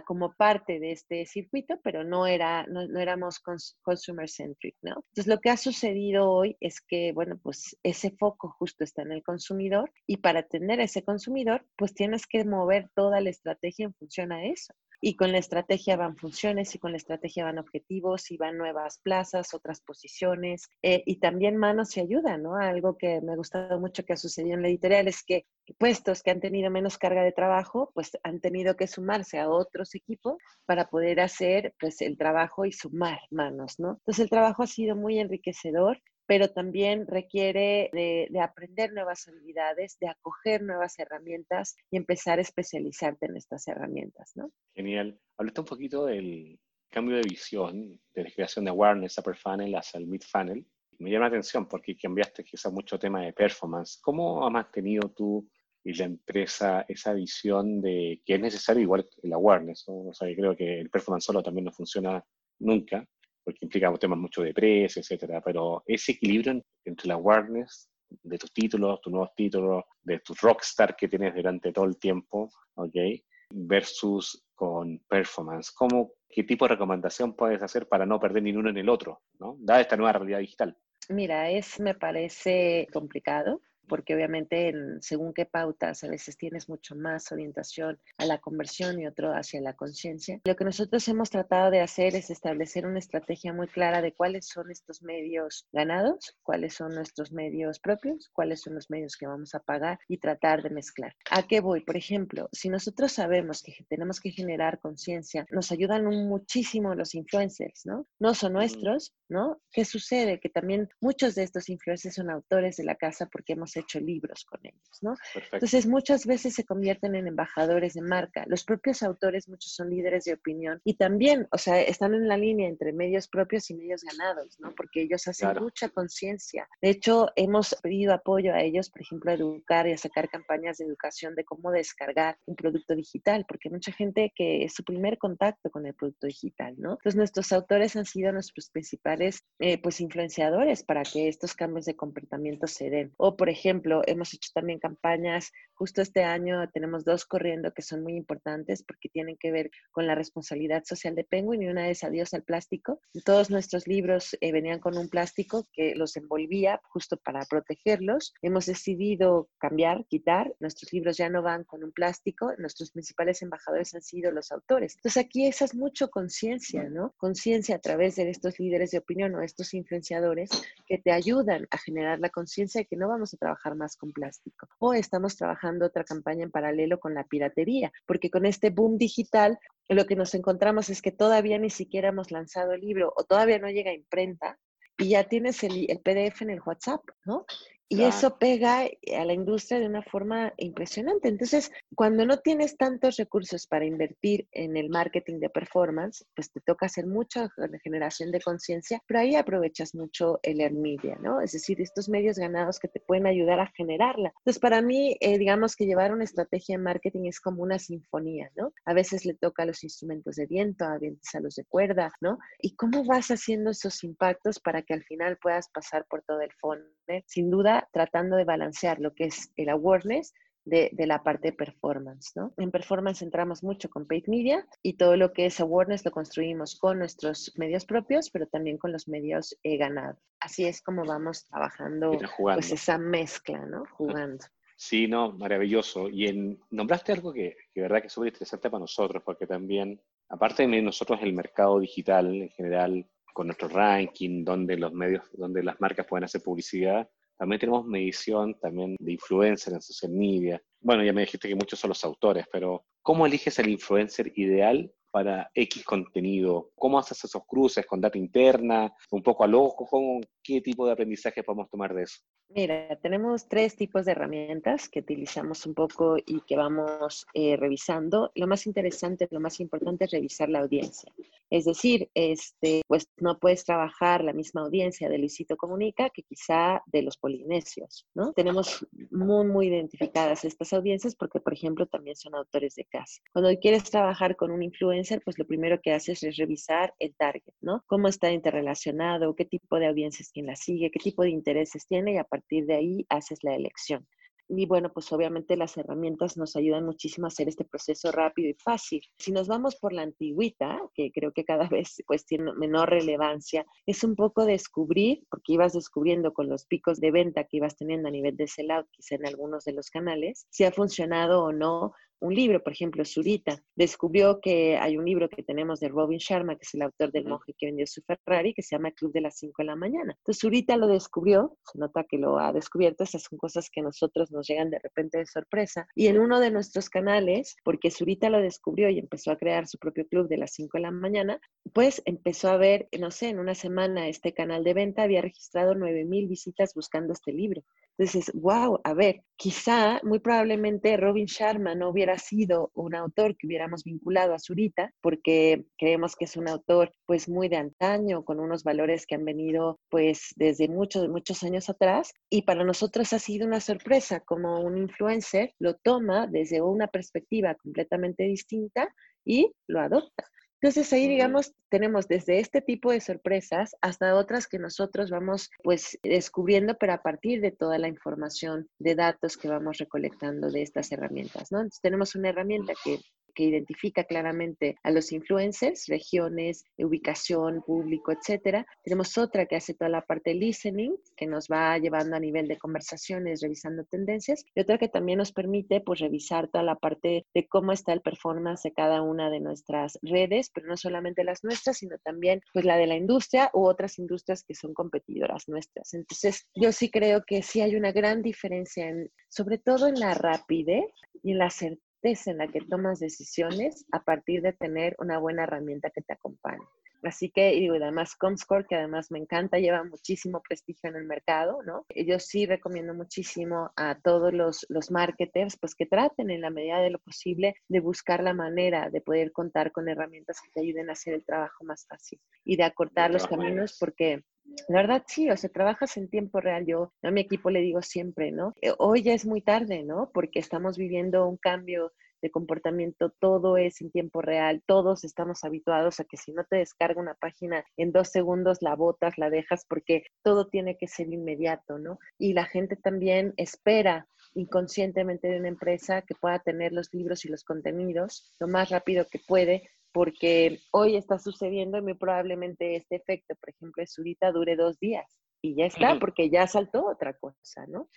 como parte de este circuito, pero no, era, no, éramos consumer centric, ¿no? Entonces, lo que ha sucedido hoy es que, bueno, pues ese foco justo está en el consumidor y para tener ese consumidor, pues tienes que mover toda la estrategia en función a eso. Y con la estrategia van funciones y con la estrategia van objetivos y van nuevas plazas, otras posiciones eh, y también manos y ayuda, ¿no? Algo que me ha gustado mucho que ha sucedido en la editorial es que puestos que han tenido menos carga de trabajo, pues han tenido que sumarse a otros equipos para poder hacer pues el trabajo y sumar manos, ¿no? Entonces el trabajo ha sido muy enriquecedor pero también requiere de, aprender nuevas habilidades, de acoger nuevas herramientas y empezar a especializarte en estas herramientas, ¿no? Genial. Hablaste un poquito del cambio de visión, de la creación de awareness, upper funnel hacia el mid funnel. Me llama la atención porque cambiaste quizás mucho tema de performance. ¿Cómo has mantenido tú y la empresa esa visión de que es necesario igual el awareness? O sea, creo que el performance solo también no funciona nunca, porque implica temas mucho de precio, etcétera, pero ese equilibrio entre la awareness de tus títulos, tus nuevos títulos, de tus rockstar que tienes durante todo el tiempo, ¿ok? Versus con performance. ¿Cómo, ¿Qué tipo de recomendación puedes hacer para no perder ni uno en el otro, ¿no? Dada esta nueva realidad digital. Mira, es, me parece complicado porque obviamente según qué pautas a veces tienes mucho más orientación a la conversión y otro hacia la conciencia. Lo que nosotros hemos tratado de hacer es establecer una estrategia muy clara de cuáles son estos medios ganados, cuáles son nuestros medios propios, cuáles son los medios que vamos a pagar y tratar de mezclar. ¿A qué voy? Por ejemplo, si nosotros sabemos que tenemos que generar conciencia, nos ayudan muchísimo los influencers, ¿no? No son nuestros, ¿no? ¿Qué sucede? Que también muchos de estos influencers son autores de la casa porque hemos hecho libros con ellos, ¿no? Entonces, muchas veces se convierten en embajadores de marca. Los propios autores, muchos son líderes de opinión y también, o sea, están en la línea entre medios propios y medios ganados, ¿no? Porque ellos hacen mucha conciencia. De hecho, hemos pedido apoyo a ellos, por ejemplo, a educar y a sacar campañas de educación de cómo descargar un producto digital, porque mucha gente que es su primer contacto con el producto digital, ¿no? Entonces, nuestros autores han sido nuestros principales, eh, pues, influenciadores para que estos cambios de comportamiento se den. O, por ejemplo, ejemplo, hemos hecho también campañas, justo este año tenemos dos corriendo que son muy importantes porque tienen que ver con la responsabilidad social de Penguin y una es Adiós al plástico. Todos nuestros libros eh, venían con un plástico que los envolvía justo para protegerlos. Hemos decidido cambiar, quitar. Nuestros libros ya no van con un plástico. Nuestros principales embajadores han sido los autores. Entonces aquí esa es mucho conciencia, ¿no? Conciencia a través de estos líderes de opinión o estos influenciadores que te ayudan a generar la conciencia de que no vamos a trabajar más con plástico. O estamos trabajando otra campaña en paralelo con la piratería, porque con este boom digital lo que nos encontramos es que todavía ni siquiera hemos lanzado el libro o todavía no llega a imprenta y ya tienes el, el PDF en el WhatsApp, ¿no? Y eso pega a la industria de una forma impresionante. Entonces, cuando no tienes tantos recursos para invertir en el marketing de performance, pues te toca hacer mucha generación de conciencia, pero ahí aprovechas mucho el earn media, ¿no? Es decir, estos medios ganados que te pueden ayudar a generarla. Entonces, para mí, eh, digamos que llevar una estrategia de marketing es como una sinfonía, ¿no? A veces le toca a los instrumentos de viento, a veces a los de cuerda, ¿no? ¿Y cómo vas haciendo esos impactos para que al final puedas pasar por todo el fondo? Sin duda, tratando de balancear lo que es el awareness de, la parte de performance, ¿no? En performance entramos mucho con paid media y todo lo que es awareness lo construimos con nuestros medios propios, pero también con los medios eh, ganados. Así es como vamos trabajando pues esa mezcla, ¿no? Jugando. *laughs* Sí, no, maravilloso. Y en, nombraste algo que, que verdad que es súper interesante para nosotros, porque también aparte de nosotros el mercado digital en general, con nuestro ranking, donde los medios, donde las marcas pueden hacer publicidad, también tenemos medición también de influencer en social media. Bueno, ya me dijiste que muchos son los autores, pero ¿cómo eliges el influencer ideal para X contenido? ¿Cómo haces esos cruces con data interna? ¿Un poco al ojo? ¿Cómo, ¿Qué tipo de aprendizaje podemos tomar de eso? Mira, tenemos tres tipos de herramientas que utilizamos un poco y que vamos eh, revisando. Lo más interesante, lo más importante es revisar la audiencia. Es decir, este, pues no puedes trabajar la misma audiencia de Luisito Comunica que quizá de los polinesios, ¿no? Tenemos muy, muy identificadas estas audiencias porque, por ejemplo, también son autores de casa. Cuando quieres trabajar con un influencer, pues lo primero que haces es revisar el target, ¿no? Cómo está interrelacionado, qué tipo de audiencias la sigue, qué tipo de intereses tiene y a partir de ahí haces la elección. Y bueno, pues obviamente las herramientas nos ayudan muchísimo a hacer este proceso rápido y fácil. Si nos vamos por la antigüita, que creo que cada *laughs* vez pues tiene menor relevancia, es un poco descubrir, porque ibas descubriendo con los picos de venta que ibas teniendo a nivel de sellout, quizá en algunos de los canales, si ha funcionado o no un libro, por ejemplo, Zurita, descubrió que hay un libro que tenemos de Robin Sharma, que es el autor del monje que vendió su Ferrari, que se llama Club de las 5 de la mañana. Entonces, Zurita lo descubrió, se nota que lo ha descubierto, esas son cosas que a nosotros nos llegan de repente de sorpresa. Y en uno de nuestros canales, porque Zurita lo descubrió y empezó a crear su propio club de las 5 de la mañana, pues empezó a ver, no sé, en una semana este canal de venta había registrado 9000 visitas buscando este libro. Entonces, wow, a ver, quizá, muy probablemente Robin Sharma no hubiera sido un autor que hubiéramos vinculado a Zurita, porque creemos que es un autor pues muy de antaño, con unos valores que han venido pues desde muchos, muchos años atrás. Y para nosotros ha sido una sorpresa como un influencer lo toma desde una perspectiva completamente distinta y lo adopta. Entonces ahí, digamos, tenemos desde este tipo de sorpresas hasta otras que nosotros vamos pues descubriendo, pero a partir de toda la información de datos que vamos recolectando de estas herramientas, ¿no? Entonces tenemos una herramienta que que identifica claramente a los influencers, regiones, ubicación, público, etcétera. Tenemos otra que hace toda la parte de listening, que nos va llevando a nivel de conversaciones, revisando tendencias, y otra que también nos permite pues revisar toda la parte de cómo está el performance de cada una de nuestras redes, pero no solamente las nuestras, sino también pues la de la industria u otras industrias que son competidoras nuestras. Entonces, yo sí creo que sí hay una gran diferencia en, sobre todo en la rapidez y en la certeza en la que tomas decisiones a partir de tener una buena herramienta que te acompañe. Así que, y además Comscore, que además me encanta, lleva muchísimo prestigio en el mercado, ¿no? Yo sí recomiendo muchísimo a todos los, los marketers, pues que traten en la medida de lo posible de buscar la manera de poder contar con herramientas que te ayuden a hacer el trabajo más fácil y de acortar los caminos, porque la verdad sí, o sea, trabajas en tiempo real. Yo a mi equipo le digo siempre, ¿no? Eh, hoy ya es muy tarde, ¿no? Porque estamos viviendo un cambio de comportamiento, todo es en tiempo real, todos estamos habituados a que si no te descarga una página en dos segundos la botas, la dejas porque todo tiene que ser inmediato, ¿no? Y la gente también espera inconscientemente de una empresa que pueda tener los libros y los contenidos lo más rápido que puede porque hoy está sucediendo y muy probablemente este efecto, por ejemplo, de Zurita dure dos días y ya está, porque ya saltó otra cosa, ¿no?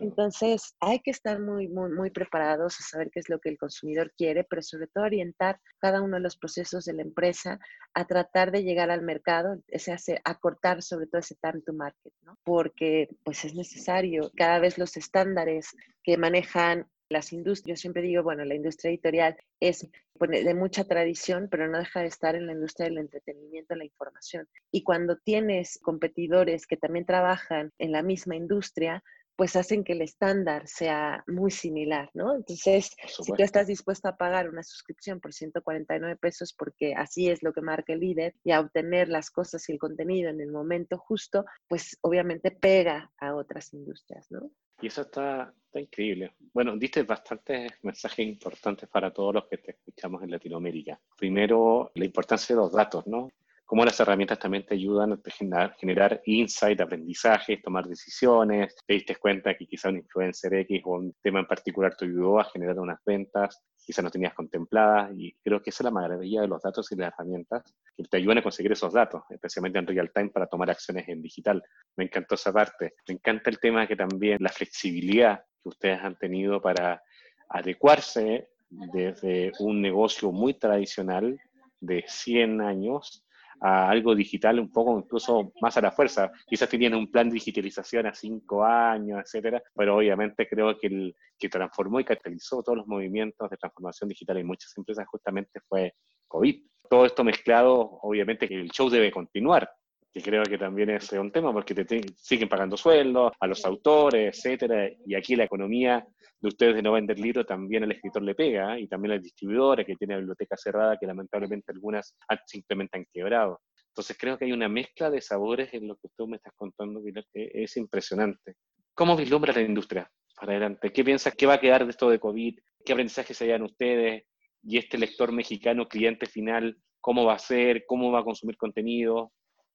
Entonces, hay que estar muy, muy, muy preparados a saber qué es lo que el consumidor quiere, pero sobre todo orientar cada uno de los procesos de la empresa a tratar de llegar al mercado, ese hace, acortar sobre todo ese time to market, ¿no? Porque pues es necesario, cada vez los estándares que manejan las industrias, siempre digo, bueno, la industria editorial es de mucha tradición, pero no deja de estar en la industria del entretenimiento, la información. Y cuando tienes competidores que también trabajan en la misma industria, pues hacen que el estándar sea muy similar, ¿no? Entonces, si tú estás dispuesto a pagar una suscripción por 149 pesos porque así es lo que marca el líder y a obtener las cosas y el contenido en el momento justo, pues obviamente pega a otras industrias, ¿no? Y eso está, está increíble. Bueno, diste bastantes mensajes importantes para todos los que te escuchamos en Latinoamérica. Primero, la importancia de los datos, ¿no? Cómo las herramientas también te ayudan a generar, generar insight, aprendizajes, tomar decisiones, te diste cuenta que quizá un influencer X o un tema en particular te ayudó a generar unas ventas, quizá no tenías contempladas, y creo que esa es la maravilla de los datos y las herramientas que te ayudan a conseguir esos datos, especialmente en real time para tomar acciones en digital. Me encantó esa parte. Me encanta el tema que también la flexibilidad que ustedes han tenido para adecuarse desde un negocio muy tradicional de 100 años a algo digital un poco incluso más a la fuerza. Quizás tenían un plan de digitalización a cinco años, etcétera, pero obviamente creo que el que transformó y catalizó todos los movimientos de transformación digital en muchas empresas justamente fue COVID. Todo esto mezclado, obviamente que el show debe continuar, que creo que también es un tema porque te siguen pagando sueldos a los autores, etcétera, y aquí la economía de ustedes de no vender libros también al escritor le pega, ¿eh? y también a las distribuidores que tienen biblioteca cerrada, que lamentablemente algunas simplemente han quebrado. Entonces creo que hay una mezcla de sabores en lo que tú me estás contando, que es impresionante. ¿Cómo vislumbra la industria para adelante? ¿Qué piensas que va a quedar de esto de COVID? ¿Qué aprendizaje se ustedes? Y este lector mexicano, cliente final, ¿cómo va a ser? ¿Cómo va a consumir contenido?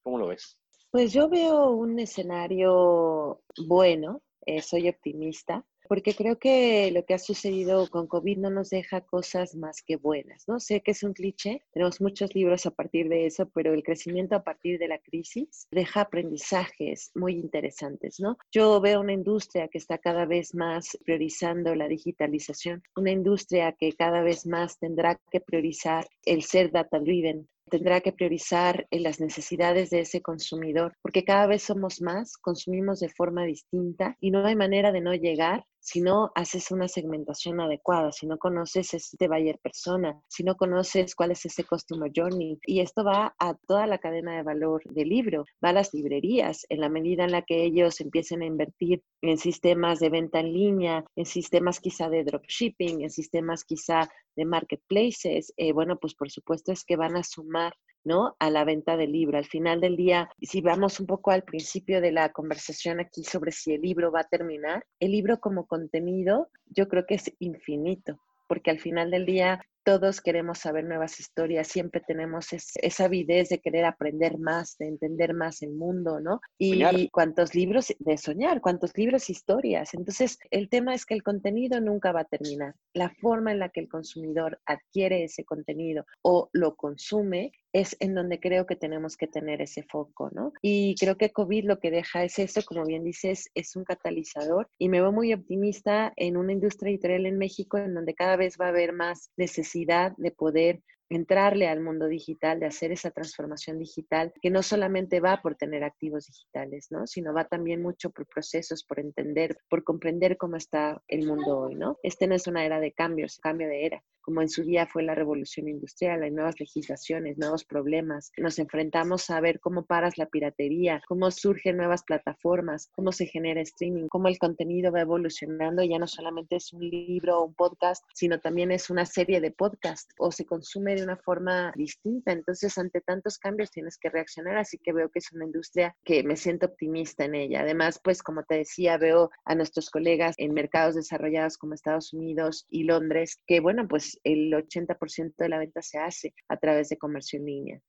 ¿Cómo lo ves? Pues yo veo un escenario bueno, eh, soy optimista porque creo que lo que ha sucedido con COVID no nos deja cosas más que buenas, ¿no? Sé que es un cliché, tenemos muchos libros a partir de eso, pero el crecimiento a partir de la crisis deja aprendizajes muy interesantes, ¿no? Yo veo una industria que está cada vez más priorizando la digitalización, una industria que cada vez más tendrá que priorizar el ser data driven, tendrá que priorizar las necesidades de ese consumidor, porque cada vez somos más, consumimos de forma distinta y no hay manera de no llegar si no haces una segmentación adecuada, si no conoces ese buyer persona, si no conoces cuál es ese customer journey. Y esto va a toda la cadena de valor del libro, va a las librerías, en la medida en la que ellos empiecen a invertir en sistemas de venta en línea, en sistemas quizá de dropshipping, en sistemas quizá de marketplaces, eh, bueno, pues por supuesto es que van a sumar ¿no? A la venta del libro. Al final del día, si vamos un poco al principio de la conversación aquí sobre si el libro va a terminar, el libro como contenido yo creo que es infinito, porque al final del día todos queremos saber nuevas historias, siempre tenemos esa avidez de querer aprender más, de entender más el mundo, ¿no? Y cuántos libros de soñar, cuántos libros, historias. Entonces, el tema es que el contenido nunca va a terminar. La forma en la que el consumidor adquiere ese contenido o lo consume es en donde creo que tenemos que tener ese foco, ¿no? Y creo que COVID lo que deja es eso, como bien dices, es un catalizador y me veo muy optimista en una industria editorial en México en donde cada vez va a haber más necesidad de poder entrarle al mundo digital, de hacer esa transformación digital, que no solamente va por tener activos digitales, ¿no? Sino va también mucho por procesos, por entender, por comprender cómo está el mundo hoy, ¿no? Este no es una era de cambios, cambio de era como en su día fue la revolución industrial, hay nuevas legislaciones, nuevos problemas. Nos enfrentamos a ver cómo paras la piratería, cómo surgen nuevas plataformas, cómo se genera streaming, cómo el contenido va evolucionando. Ya no solamente es un libro o un podcast, sino también es una serie de podcasts o se consume de una forma distinta. Entonces, ante tantos cambios tienes que reaccionar, así que veo que es una industria que me siento optimista en ella. Además, pues como te decía, veo a nuestros colegas en mercados desarrollados como Estados Unidos y Londres, que bueno, pues el 80% de la venta se hace a través de comercio en línea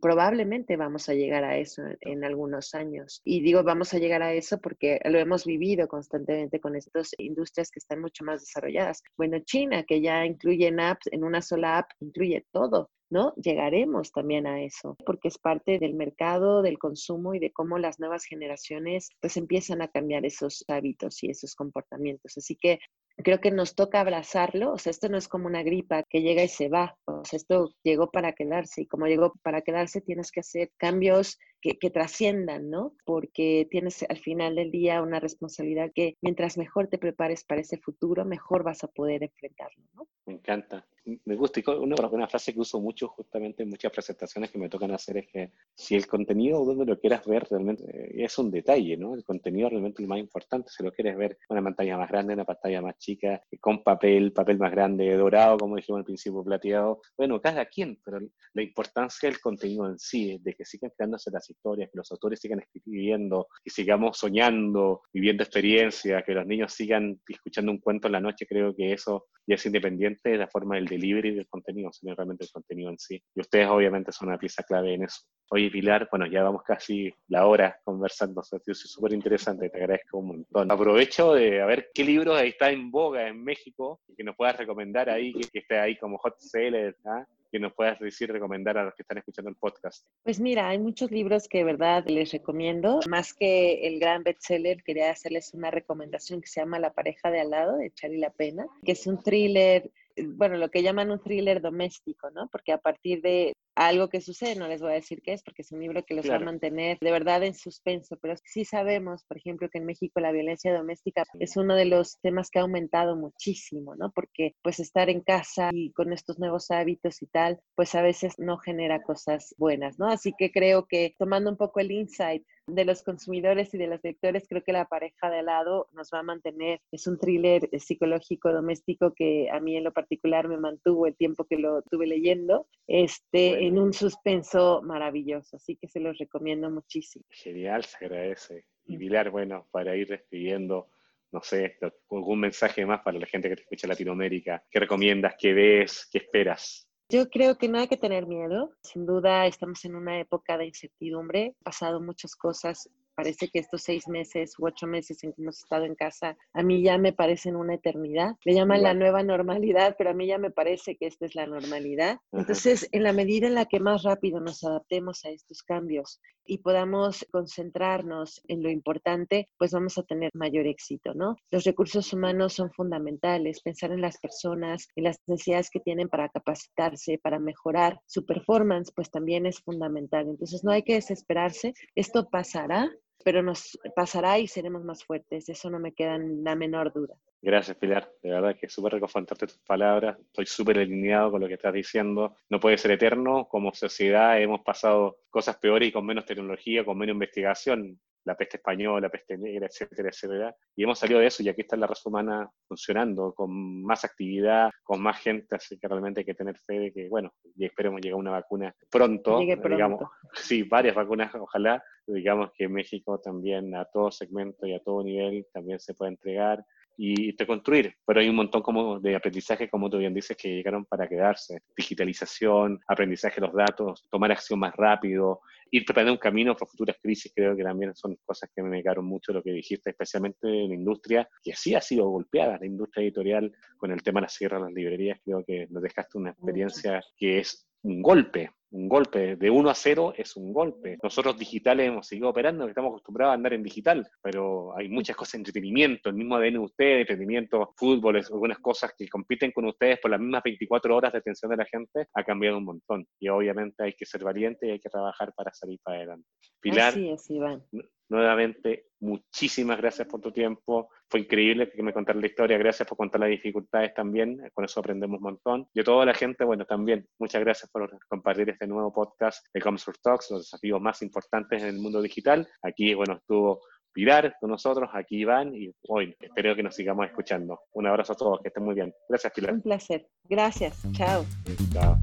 probablemente vamos a llegar a eso en, algunos años. Y digo, vamos a llegar a eso porque lo hemos vivido constantemente con estas industrias que están mucho más desarrolladas. Bueno, China, que ya incluye en apps, en una sola app, incluye todo. ¿No? Llegaremos también a eso, porque es parte del mercado, del consumo y de cómo las nuevas generaciones pues empiezan a cambiar esos hábitos y esos comportamientos. Así que creo que nos toca abrazarlo, o sea, esto no es como una gripa que llega y se va, o sea, esto llegó para quedarse y como llegó para quedarse tienes que hacer cambios que, que, trasciendan, ¿no? Porque tienes al final del día una responsabilidad que mientras mejor te prepares para ese futuro, mejor vas a poder enfrentarlo, ¿no? Me encanta me gusta, y una, una, frase que uso mucho justamente en muchas presentaciones que me tocan hacer es que si el contenido donde lo quieras ver realmente eh, es un detalle, ¿no? El contenido realmente es lo más importante, si lo quieres ver una pantalla más grande, una pantalla más chica, con papel, papel más grande, dorado, como dijimos al principio, plateado, bueno, cada quien, pero la importancia del contenido en sí, de que sigan creándose las historias, que los autores sigan escribiendo, que sigamos soñando, viviendo experiencias, que los niños sigan escuchando un cuento en la noche, creo que eso ya es independiente de la forma del delivery del contenido, sino realmente el contenido en sí. Y ustedes obviamente son una pieza clave en eso. Oye, Pilar, bueno, ya vamos casi la hora conversando, es súper interesante, te agradezco un montón. Aprovecho de a ver qué libros está en boga en México que nos puedas recomendar ahí, que, esté ahí como hot seller, ¿ah? Que nos puedas decir, recomendar a los que están escuchando el podcast? Pues mira, hay muchos libros que de verdad les recomiendo. Más que el gran bestseller, quería hacerles una recomendación que se llama La pareja de al lado, de Charlie La Pena, que es un thriller bueno, lo que llaman un thriller doméstico, ¿no? Porque a partir de algo que sucede, no les voy a decir qué es, porque es un libro que los va a mantener de verdad en suspenso, pero sí sabemos, por ejemplo, que en México la violencia doméstica es uno de los temas que ha aumentado muchísimo, ¿no? Porque pues estar en casa y con estos nuevos hábitos y tal, pues a veces no genera cosas buenas, ¿no? Así que creo que tomando un poco el insight de los consumidores y de los lectores, creo que la pareja de lado nos va a mantener. Es un thriller psicológico doméstico que a mí en lo particular me mantuvo el tiempo que lo tuve leyendo, este, en un suspenso maravilloso. Así que se los recomiendo muchísimo. Genial, se agradece. Y Pilar, bueno, para ir despidiendo, no sé, algún mensaje más para la gente que te escucha en Latinoamérica. ¿Qué recomiendas? ¿Qué ves? ¿Qué esperas? Yo creo que no hay que tener miedo. Sin duda estamos en una época de incertidumbre. Han pasado muchas cosas Parece que estos seis meses u ocho meses en que hemos estado en casa, a mí ya me parecen una eternidad. Le llaman la nueva normalidad, pero a mí ya me parece que esta es la normalidad. Entonces, en la medida en la que más rápido nos adaptemos a estos cambios y podamos concentrarnos en lo importante, pues vamos a tener mayor éxito, ¿no? Los recursos humanos son fundamentales, pensar en las personas y las necesidades que tienen para capacitarse, para mejorar su performance, pues también es fundamental. Entonces, no hay que desesperarse, esto pasará pero nos pasará y seremos más fuertes, eso no me queda la menor duda. Gracias, Pilar. De verdad que es súper reconfortante tus palabras. Estoy súper alineado con lo que estás diciendo. No puede ser eterno. Como sociedad hemos pasado cosas peores y con menos tecnología, con menos investigación. La peste española, la peste negra, etcétera, etcétera. Y hemos salido de eso y aquí está la raza humana funcionando con más actividad, con más gente. Así que realmente hay que tener fe de que, bueno, y esperemos llegar una vacuna pronto. Pronto. Digamos, sí, varias vacunas, ojalá. Digamos que México también a todo segmento y a todo nivel también se puede entregar y te construir. Pero hay un montón como de aprendizaje, como tú bien dices, que llegaron para quedarse. Digitalización, aprendizaje de los datos, tomar acción más rápido, ir preparando un camino para futuras crisis, creo que también son cosas que me quedaron mucho lo que dijiste, especialmente en la industria, que sí ha sido golpeada, la industria editorial, con el tema de la sierra de las librerías, creo que nos dejaste una experiencia que es un golpe, un golpe. De 1 a 0 es un golpe. Nosotros digitales hemos seguido operando, estamos acostumbrados a andar en digital, pero hay muchas cosas de entretenimiento, el mismo ADN de ustedes, entretenimiento, fútbol, algunas cosas que compiten con ustedes por las mismas 24 horas de atención de la gente, ha cambiado un montón. Y obviamente hay que ser valiente y hay que trabajar para salir para adelante. Pilar, Así es, Iván. nuevamente, muchísimas gracias por tu tiempo. Fue increíble que me contaras la historia. Gracias por contar las dificultades también. Con eso aprendemos un montón. Y a toda la gente, bueno, también muchas gracias por compartir este nuevo podcast de Comscore Talks, los desafíos más importantes en el mundo digital. Aquí, bueno, estuvo Pilar con nosotros, aquí Iván, y hoy espero que nos sigamos escuchando. Un abrazo a todos, que estén muy bien. Gracias, Pilar. Un placer. Gracias. Chao. Chao.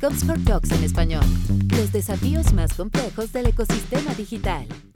Comscore Talks en español. Los desafíos más complejos del ecosistema digital.